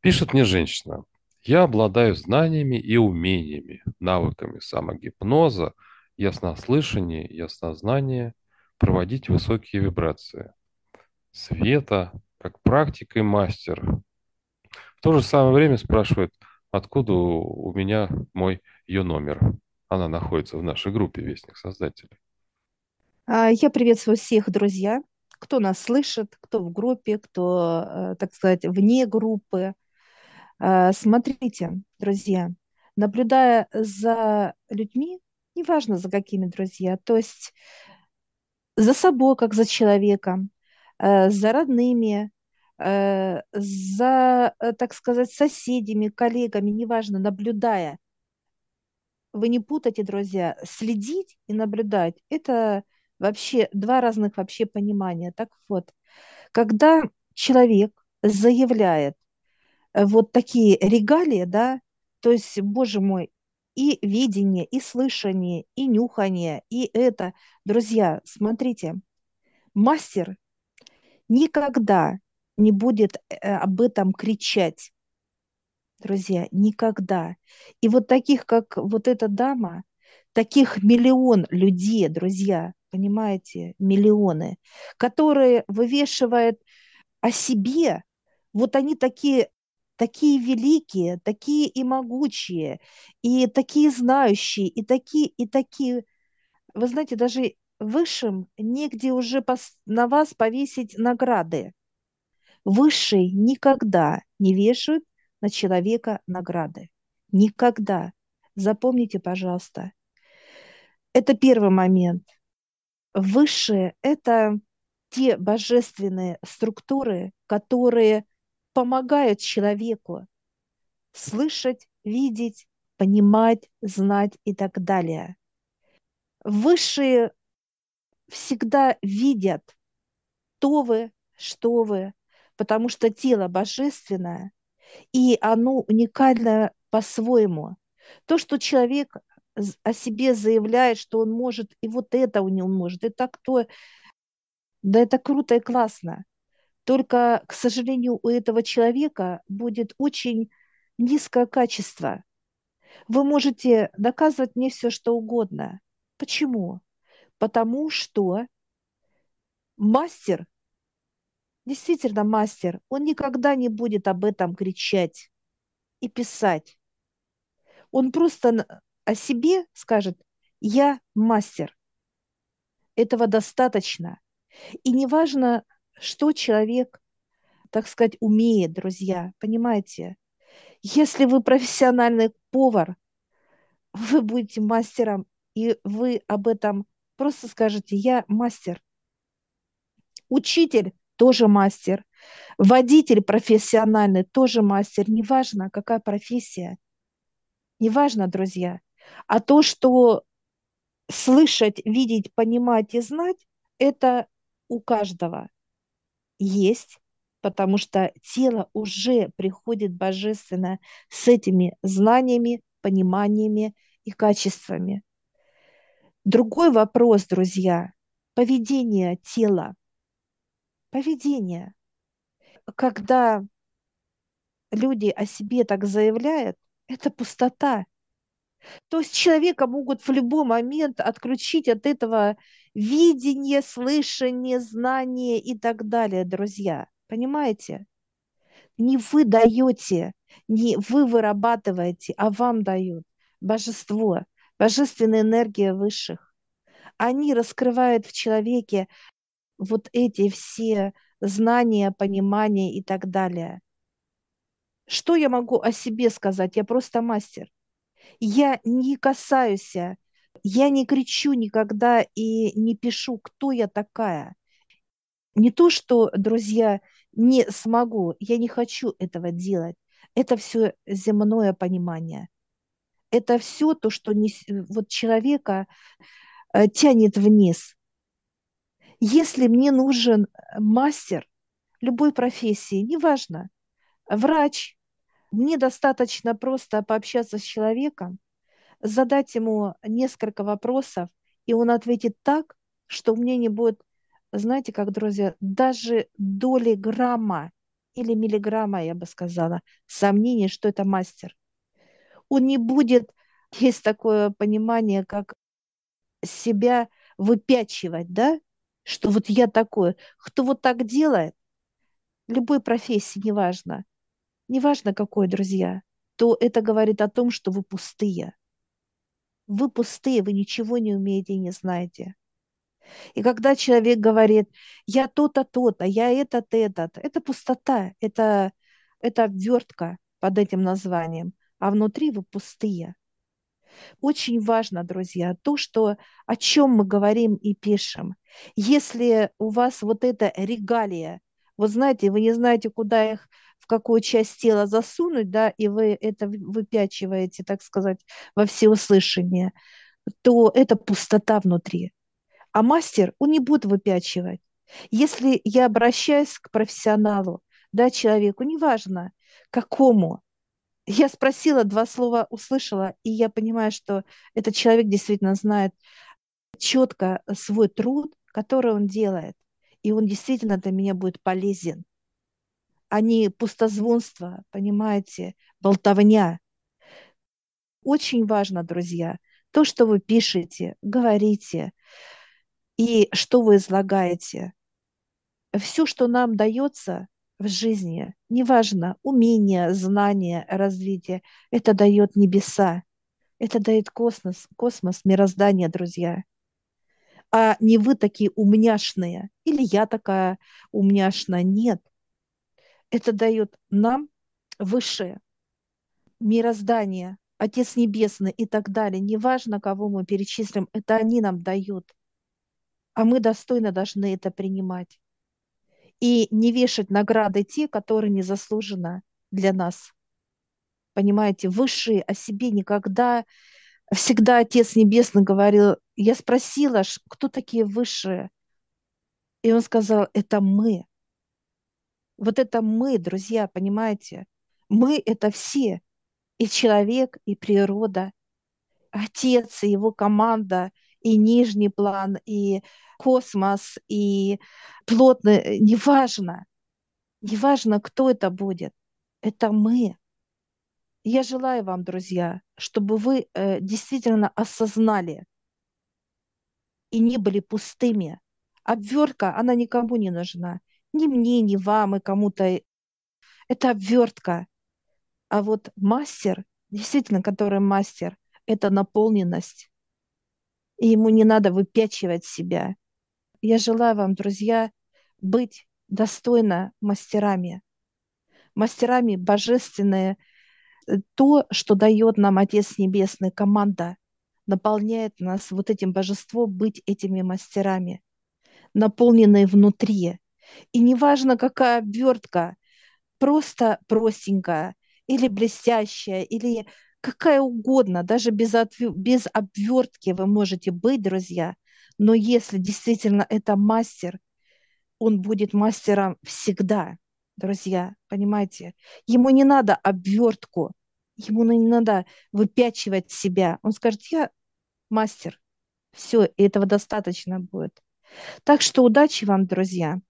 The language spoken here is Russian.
Пишет мне женщина. Я обладаю знаниями и умениями, навыками самогипноза, яснослышания, яснознания, проводить высокие вибрации. Света, как практик и мастер. В то же самое время спрашивает, откуда у меня мой ее номер. Она находится в нашей группе Вестник Создателей. А, я приветствую всех, друзья, кто нас слышит, кто в группе, кто, э, так сказать, вне группы. А, смотрите, друзья, наблюдая за людьми, неважно за какими, друзья, то есть за собой, как за человеком, э, за родными, э, за, так сказать, соседями, коллегами, неважно, наблюдая. Вы не путайте, друзья, следить и наблюдать – это вообще два разных вообще понимания. Так вот, когда человек заявляет э, вот такие регалии, да, то есть, боже мой, и видение, и слышание, и нюхание, и это. Друзья, смотрите, мастер никогда не будет э, об этом кричать. Друзья, никогда. И вот таких, как вот эта дама, таких миллион людей, друзья, понимаете, миллионы, которые вывешивают о себе, вот они такие, такие великие, такие и могучие, и такие знающие, и такие, и такие. Вы знаете, даже высшим негде уже на вас повесить награды. Высшие никогда не вешают на человека награды. Никогда. Запомните, пожалуйста. Это первый момент – Высшие – это те божественные структуры, которые помогают человеку слышать, видеть, понимать, знать и так далее. Высшие всегда видят, то вы, что вы, потому что тело божественное, и оно уникально по-своему. То, что человек о себе заявляет, что он может, и вот это у него может, это кто? Да это круто и классно. Только, к сожалению, у этого человека будет очень низкое качество. Вы можете доказывать мне все, что угодно. Почему? Потому что мастер, действительно мастер, он никогда не будет об этом кричать и писать. Он просто о себе скажет, я мастер. Этого достаточно. И неважно, что человек, так сказать, умеет, друзья, понимаете? Если вы профессиональный повар, вы будете мастером, и вы об этом просто скажете, я мастер. Учитель тоже мастер. Водитель профессиональный тоже мастер. Неважно, какая профессия. Неважно, друзья. А то, что слышать, видеть, понимать и знать, это у каждого есть, потому что тело уже приходит божественно с этими знаниями, пониманиями и качествами. Другой вопрос, друзья, поведение тела. Поведение. Когда люди о себе так заявляют, это пустота, то есть человека могут в любой момент отключить от этого видения, слышания, знания и так далее, друзья. Понимаете? Не вы даете, не вы вырабатываете, а вам дают божество, божественная энергия высших. Они раскрывают в человеке вот эти все знания, понимания и так далее. Что я могу о себе сказать? Я просто мастер я не касаюсь, я не кричу никогда и не пишу, кто я такая. Не то, что, друзья, не смогу, я не хочу этого делать. Это все земное понимание. Это все то, что не, вот человека э, тянет вниз. Если мне нужен мастер любой профессии, неважно, врач, мне достаточно просто пообщаться с человеком, задать ему несколько вопросов, и он ответит так, что мне не будет, знаете, как, друзья, даже доли грамма или миллиграмма, я бы сказала, сомнений, что это мастер. Он не будет, есть такое понимание, как себя выпячивать, да, что вот я такой. Кто вот так делает, любой профессии, неважно, неважно какой, друзья, то это говорит о том, что вы пустые. Вы пустые, вы ничего не умеете и не знаете. И когда человек говорит, я то-то, то-то, я этот, этот, это пустота, это, это обвертка под этим названием, а внутри вы пустые. Очень важно, друзья, то, что, о чем мы говорим и пишем. Если у вас вот эта регалия, вот знаете, вы не знаете, куда их, в какую часть тела засунуть, да, и вы это выпячиваете, так сказать, во всеуслышание, то это пустота внутри. А мастер, он не будет выпячивать. Если я обращаюсь к профессионалу, да, человеку, неважно, какому, я спросила, два слова услышала, и я понимаю, что этот человек действительно знает четко свой труд, который он делает, и он действительно для меня будет полезен, а не пустозвонство, понимаете, болтовня. Очень важно, друзья, то, что вы пишете, говорите и что вы излагаете. Все, что нам дается, в жизни, неважно, умение, знание, развитие, это дает небеса, это дает космос, космос, мироздание, друзья. А не вы такие умняшные, или я такая умняшная, нет. Это дает нам высшее мироздание, Отец Небесный и так далее. Неважно, кого мы перечислим, это они нам дают. А мы достойно должны это принимать и не вешать награды те, которые не заслуженно для нас. Понимаете, высшие о себе никогда, всегда Отец Небесный говорил, я спросила, кто такие высшие? И он сказал, это мы. Вот это мы, друзья, понимаете? Мы – это все. И человек, и природа, Отец, и его команда, и нижний план, и космос и плотный, неважно, неважно, кто это будет, это мы. Я желаю вам, друзья, чтобы вы э, действительно осознали и не были пустыми. Обвертка, она никому не нужна. Ни мне, ни вам, и кому-то. Это обвертка. А вот мастер, действительно, который мастер, это наполненность. И ему не надо выпячивать себя. Я желаю вам, друзья, быть достойно мастерами. Мастерами божественные, то, что дает нам Отец Небесный, команда, наполняет нас вот этим божеством быть этими мастерами, наполненные внутри. И неважно, какая обвертка, просто простенькая или блестящая, или какая угодно, даже без, отв... без обвертки вы можете быть, друзья – но если действительно это мастер, он будет мастером всегда, друзья, понимаете? Ему не надо обвертку, ему не надо выпячивать себя. Он скажет, я мастер, все, и этого достаточно будет. Так что удачи вам, друзья.